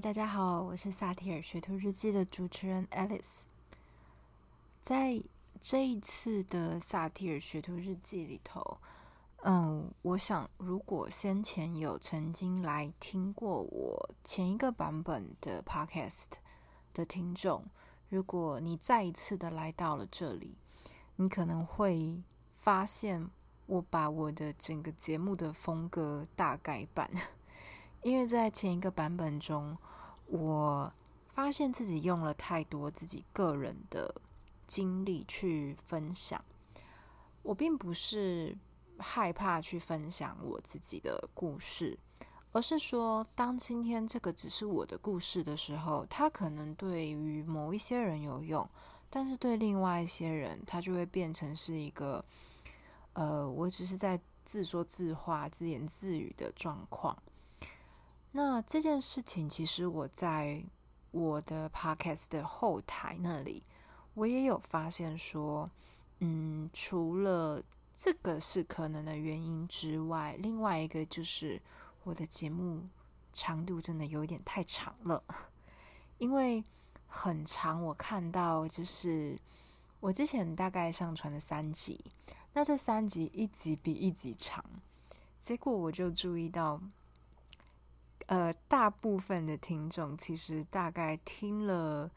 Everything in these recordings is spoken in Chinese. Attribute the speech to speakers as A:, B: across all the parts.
A: 大家好，我是萨提尔学徒日记的主持人 Alice。在这一次的萨提尔学徒日记里头，嗯，我想如果先前有曾经来听过我前一个版本的 Podcast 的听众，如果你再一次的来到了这里，你可能会发现我把我的整个节目的风格大改版，因为在前一个版本中。我发现自己用了太多自己个人的经历去分享。我并不是害怕去分享我自己的故事，而是说，当今天这个只是我的故事的时候，它可能对于某一些人有用，但是对另外一些人，它就会变成是一个，呃，我只是在自说自话、自言自语的状况。那这件事情，其实我在我的 podcast 的后台那里，我也有发现说，嗯，除了这个是可能的原因之外，另外一个就是我的节目长度真的有点太长了，因为很长，我看到就是我之前大概上传了三集，那这三集一集比一集长，结果我就注意到。呃，大部分的听众其实大概听了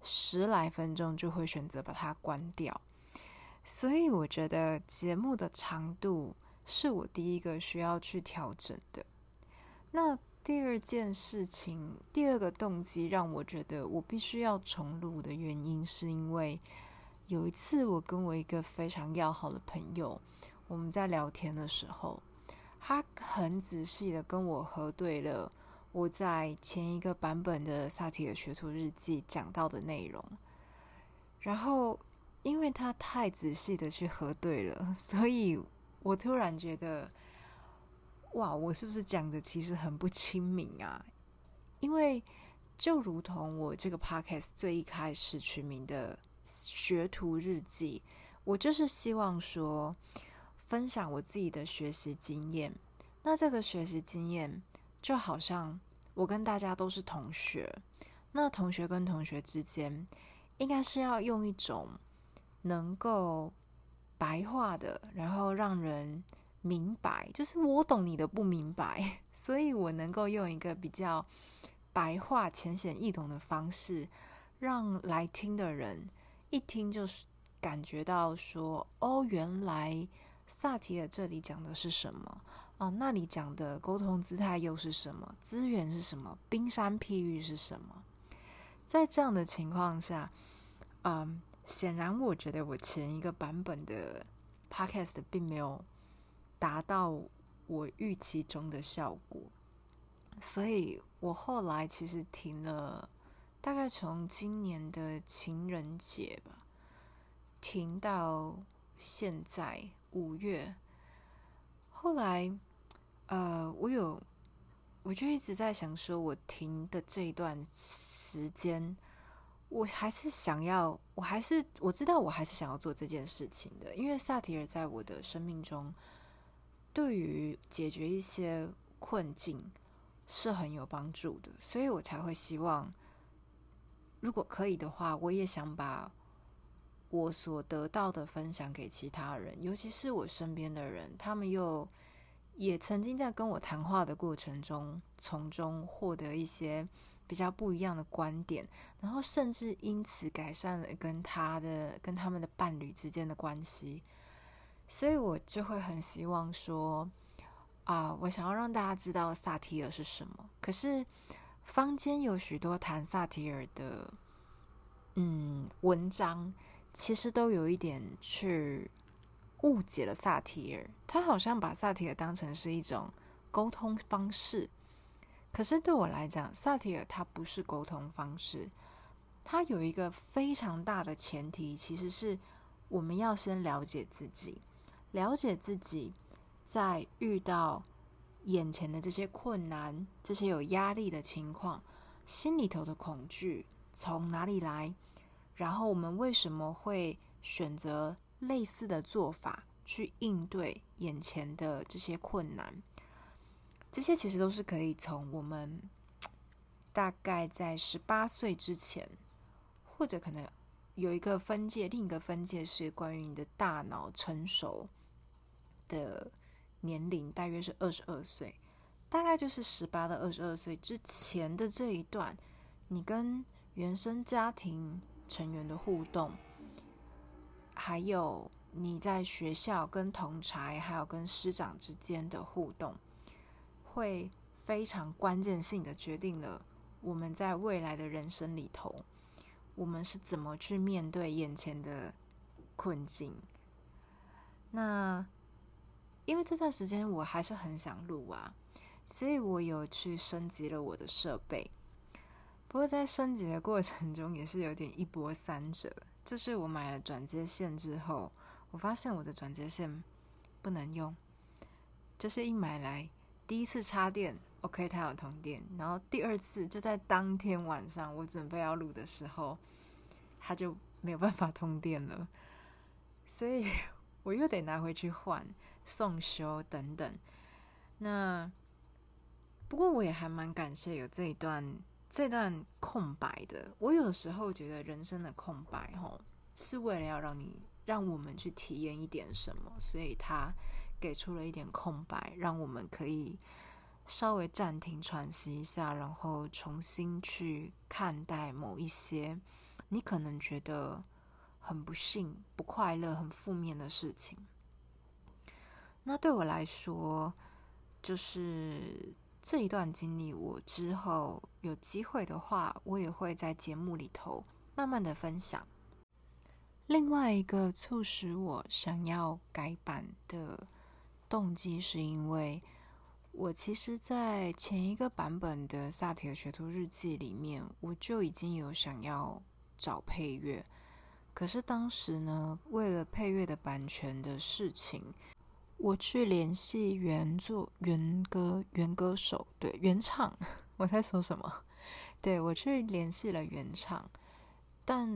A: 十来分钟就会选择把它关掉，所以我觉得节目的长度是我第一个需要去调整的。那第二件事情，第二个动机让我觉得我必须要重录的原因，是因为有一次我跟我一个非常要好的朋友，我们在聊天的时候，他很仔细的跟我核对了。我在前一个版本的萨提尔学徒日记讲到的内容，然后因为他太仔细的去核对了，所以我突然觉得，哇，我是不是讲的其实很不亲民啊？因为就如同我这个 podcast 最一开始取名的学徒日记，我就是希望说分享我自己的学习经验。那这个学习经验。就好像我跟大家都是同学，那同学跟同学之间，应该是要用一种能够白话的，然后让人明白，就是我懂你的不明白，所以我能够用一个比较白话、浅显易懂的方式，让来听的人一听就是感觉到说，哦，原来萨提尔这里讲的是什么。哦，那里讲的沟通姿态又是什么？资源是什么？冰山譬喻是什么？在这样的情况下，嗯，显然我觉得我前一个版本的 podcast 并没有达到我预期中的效果，所以我后来其实停了，大概从今年的情人节吧，停到现在五月，后来。呃，我有，我就一直在想，说我停的这一段时间，我还是想要，我还是我知道，我还是想要做这件事情的，因为萨提尔在我的生命中，对于解决一些困境是很有帮助的，所以我才会希望如果可以的话，我也想把我所得到的分享给其他人，尤其是我身边的人，他们又也曾经在跟我谈话的过程中，从中获得一些比较不一样的观点，然后甚至因此改善了跟他的跟他们的伴侣之间的关系。所以我就会很希望说，啊，我想要让大家知道萨提尔是什么。可是坊间有许多谈萨提尔的，嗯，文章其实都有一点去误解了萨提尔。他好像把萨提尔当成是一种沟通方式，可是对我来讲，萨提尔它不是沟通方式，它有一个非常大的前提，其实是我们要先了解自己。了解自己，在遇到眼前的这些困难、这些有压力的情况，心里头的恐惧从哪里来？然后我们为什么会选择类似的做法去应对眼前的这些困难？这些其实都是可以从我们大概在十八岁之前，或者可能有一个分界，另一个分界是关于你的大脑成熟。的年龄大约是二十二岁，大概就是十八到二十二岁之前的这一段，你跟原生家庭成员的互动，还有你在学校跟同才，还有跟师长之间的互动，会非常关键性的决定了我们在未来的人生里头，我们是怎么去面对眼前的困境。那。因为这段时间我还是很想录啊，所以我有去升级了我的设备。不过在升级的过程中也是有点一波三折。就是我买了转接线之后，我发现我的转接线不能用。就是一买来第一次插电，OK，它有通电。然后第二次就在当天晚上我准备要录的时候，它就没有办法通电了。所以我又得拿回去换。送修等等，那不过我也还蛮感谢有这一段这段空白的。我有时候觉得人生的空白，吼，是为了要让你让我们去体验一点什么，所以他给出了一点空白，让我们可以稍微暂停喘息一下，然后重新去看待某一些你可能觉得很不幸、不快乐、很负面的事情。那对我来说，就是这一段经历。我之后有机会的话，我也会在节目里头慢慢的分享。另外一个促使我想要改版的动机，是因为我其实，在前一个版本的《萨提尔学徒日记》里面，我就已经有想要找配乐，可是当时呢，为了配乐的版权的事情。我去联系原作原歌原歌手，对原唱，我在说什么？对我去联系了原唱，但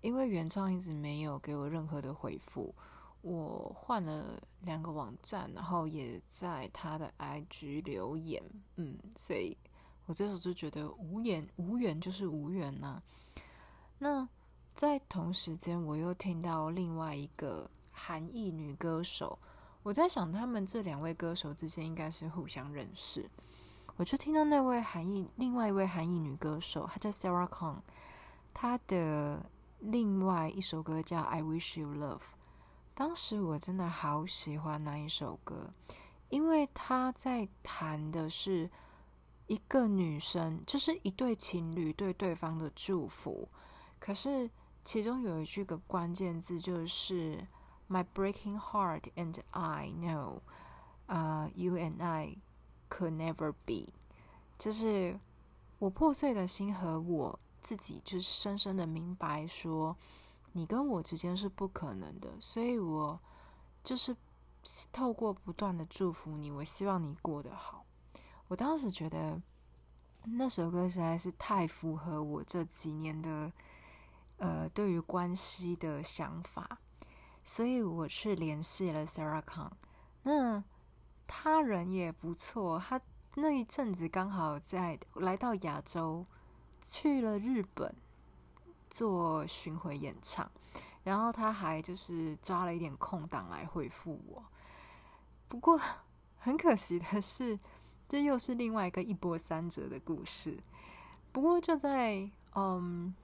A: 因为原唱一直没有给我任何的回复，我换了两个网站，然后也在他的 IG 留言，嗯，所以我这时候就觉得无言无缘就是无缘呐。那在同时间，我又听到另外一个韩裔女歌手。我在想，他们这两位歌手之间应该是互相认识。我就听到那位韩裔，另外一位韩裔女歌手，她叫 Sarah Kong，她的另外一首歌叫《I Wish You Love》。当时我真的好喜欢那一首歌，因为她在谈的是一个女生，就是一对情侣对对方的祝福。可是其中有一句个关键字就是。My breaking heart and I know, uh, you and I could never be。就是我破碎的心和我自己，就是深深的明白说，你跟我之间是不可能的。所以我就是透过不断的祝福你，我希望你过得好。我当时觉得那首歌实在是太符合我这几年的呃对于关系的想法。所以我去联系了 Sarah Kang，那他人也不错，他那一阵子刚好在来到亚洲，去了日本，做巡回演唱，然后他还就是抓了一点空档来回复我。不过很可惜的是，这又是另外一个一波三折的故事。不过就在嗯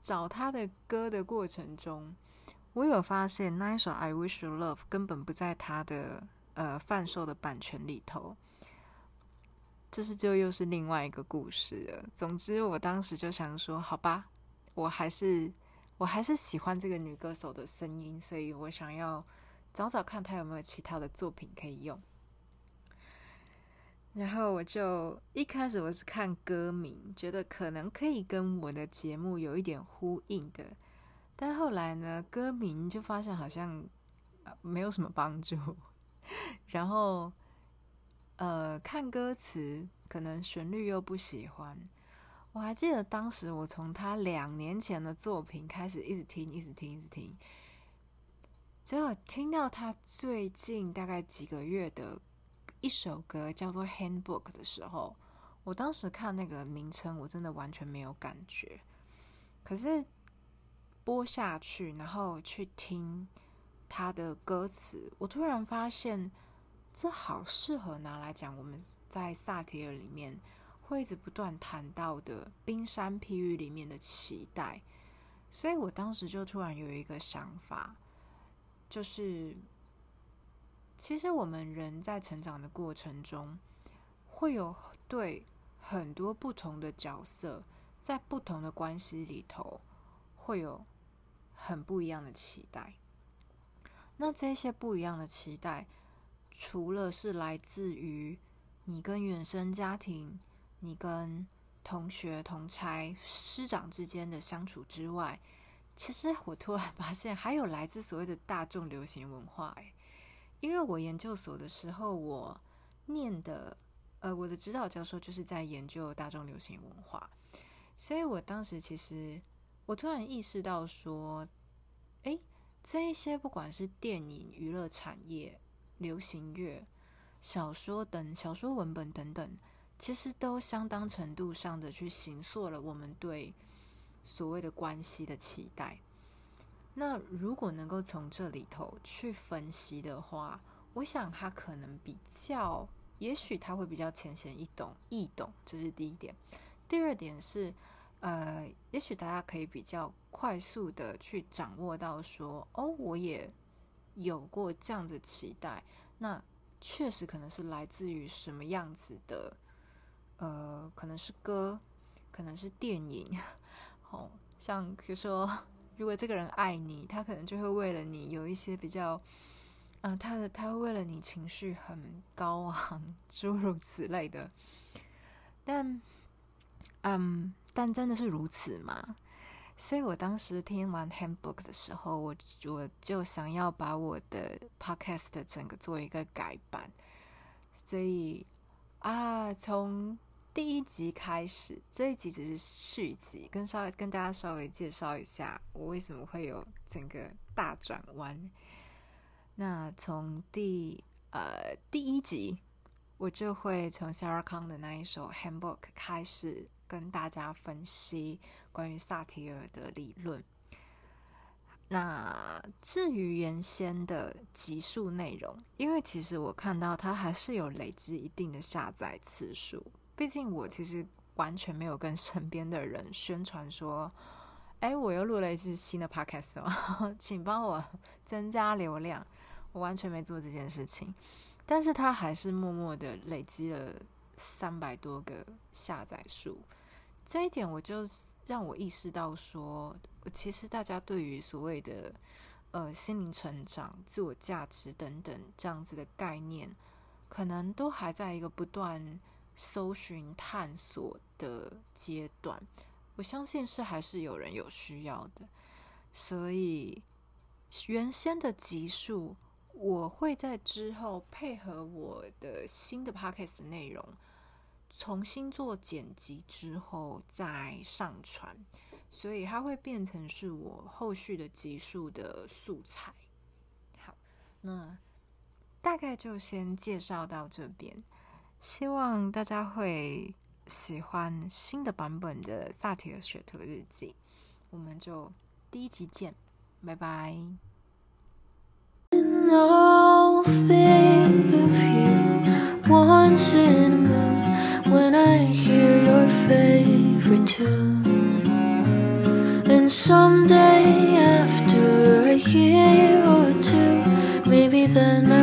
A: 找他的歌的过程中，我有发现那一首《I Wish You Love》根本不在他的呃贩售的版权里头。这是就又是另外一个故事了。总之，我当时就想说，好吧，我还是我还是喜欢这个女歌手的声音，所以我想要找找看她有没有其他的作品可以用。然后我就一开始我是看歌名，觉得可能可以跟我的节目有一点呼应的，但后来呢，歌名就发现好像没有什么帮助，然后。呃，看歌词可能旋律又不喜欢。我还记得当时我从他两年前的作品开始一直听，一直听，一直听，结果听到他最近大概几个月的一首歌叫做《Handbook》的时候，我当时看那个名称，我真的完全没有感觉。可是播下去，然后去听他的歌词，我突然发现。这好适合拿来讲我们在萨提尔里面会一直不断谈到的冰山譬喻里面的期待，所以我当时就突然有一个想法，就是其实我们人在成长的过程中，会有对很多不同的角色，在不同的关系里头，会有很不一样的期待。那这些不一样的期待。除了是来自于你跟原生家庭、你跟同学、同差、师长之间的相处之外，其实我突然发现还有来自所谓的大众流行文化。诶，因为我研究所的时候，我念的呃，我的指导教授就是在研究大众流行文化，所以我当时其实我突然意识到说，诶，这一些不管是电影、娱乐产业。流行乐、小说等小说文本等等，其实都相当程度上的去形塑了我们对所谓的关系的期待。那如果能够从这里头去分析的话，我想它可能比较，也许它会比较浅显易懂，易懂，这是第一点。第二点是，呃，也许大家可以比较快速的去掌握到说，哦，我也。有过这样子期待，那确实可能是来自于什么样子的？呃，可能是歌，可能是电影，哦，像比如说，如果这个人爱你，他可能就会为了你有一些比较，嗯，他的他会为了你情绪很高昂，诸如此类的。但，嗯，但真的是如此吗？所以我当时听完《Handbook》的时候，我我就想要把我的 Podcast 整个做一个改版。所以啊，从第一集开始，这一集只是续集，跟稍微跟大家稍微介绍一下我为什么会有整个大转弯。那从第呃第一集，我就会从 Sarah Kang 的那一首《Handbook》开始。跟大家分析关于萨提尔的理论。那至于原先的集数内容，因为其实我看到它还是有累积一定的下载次数。毕竟我其实完全没有跟身边的人宣传说：“哎，我又录了一次新的 podcast 哦，请帮我增加流量。”我完全没做这件事情，但是它还是默默的累积了三百多个下载数。这一点，我就让我意识到说，其实大家对于所谓的呃心灵成长、自我价值等等这样子的概念，可能都还在一个不断搜寻探索的阶段。我相信是还是有人有需要的，所以原先的集数，我会在之后配合我的新的 podcast 内容。重新做剪辑之后再上传，所以它会变成是我后续的集数的素材。好，那大概就先介绍到这边，希望大家会喜欢新的版本的《萨提尔雪特日记》，我们就第一集见，拜拜。
B: Think of you once in tune. And someday, after a year or two, maybe then I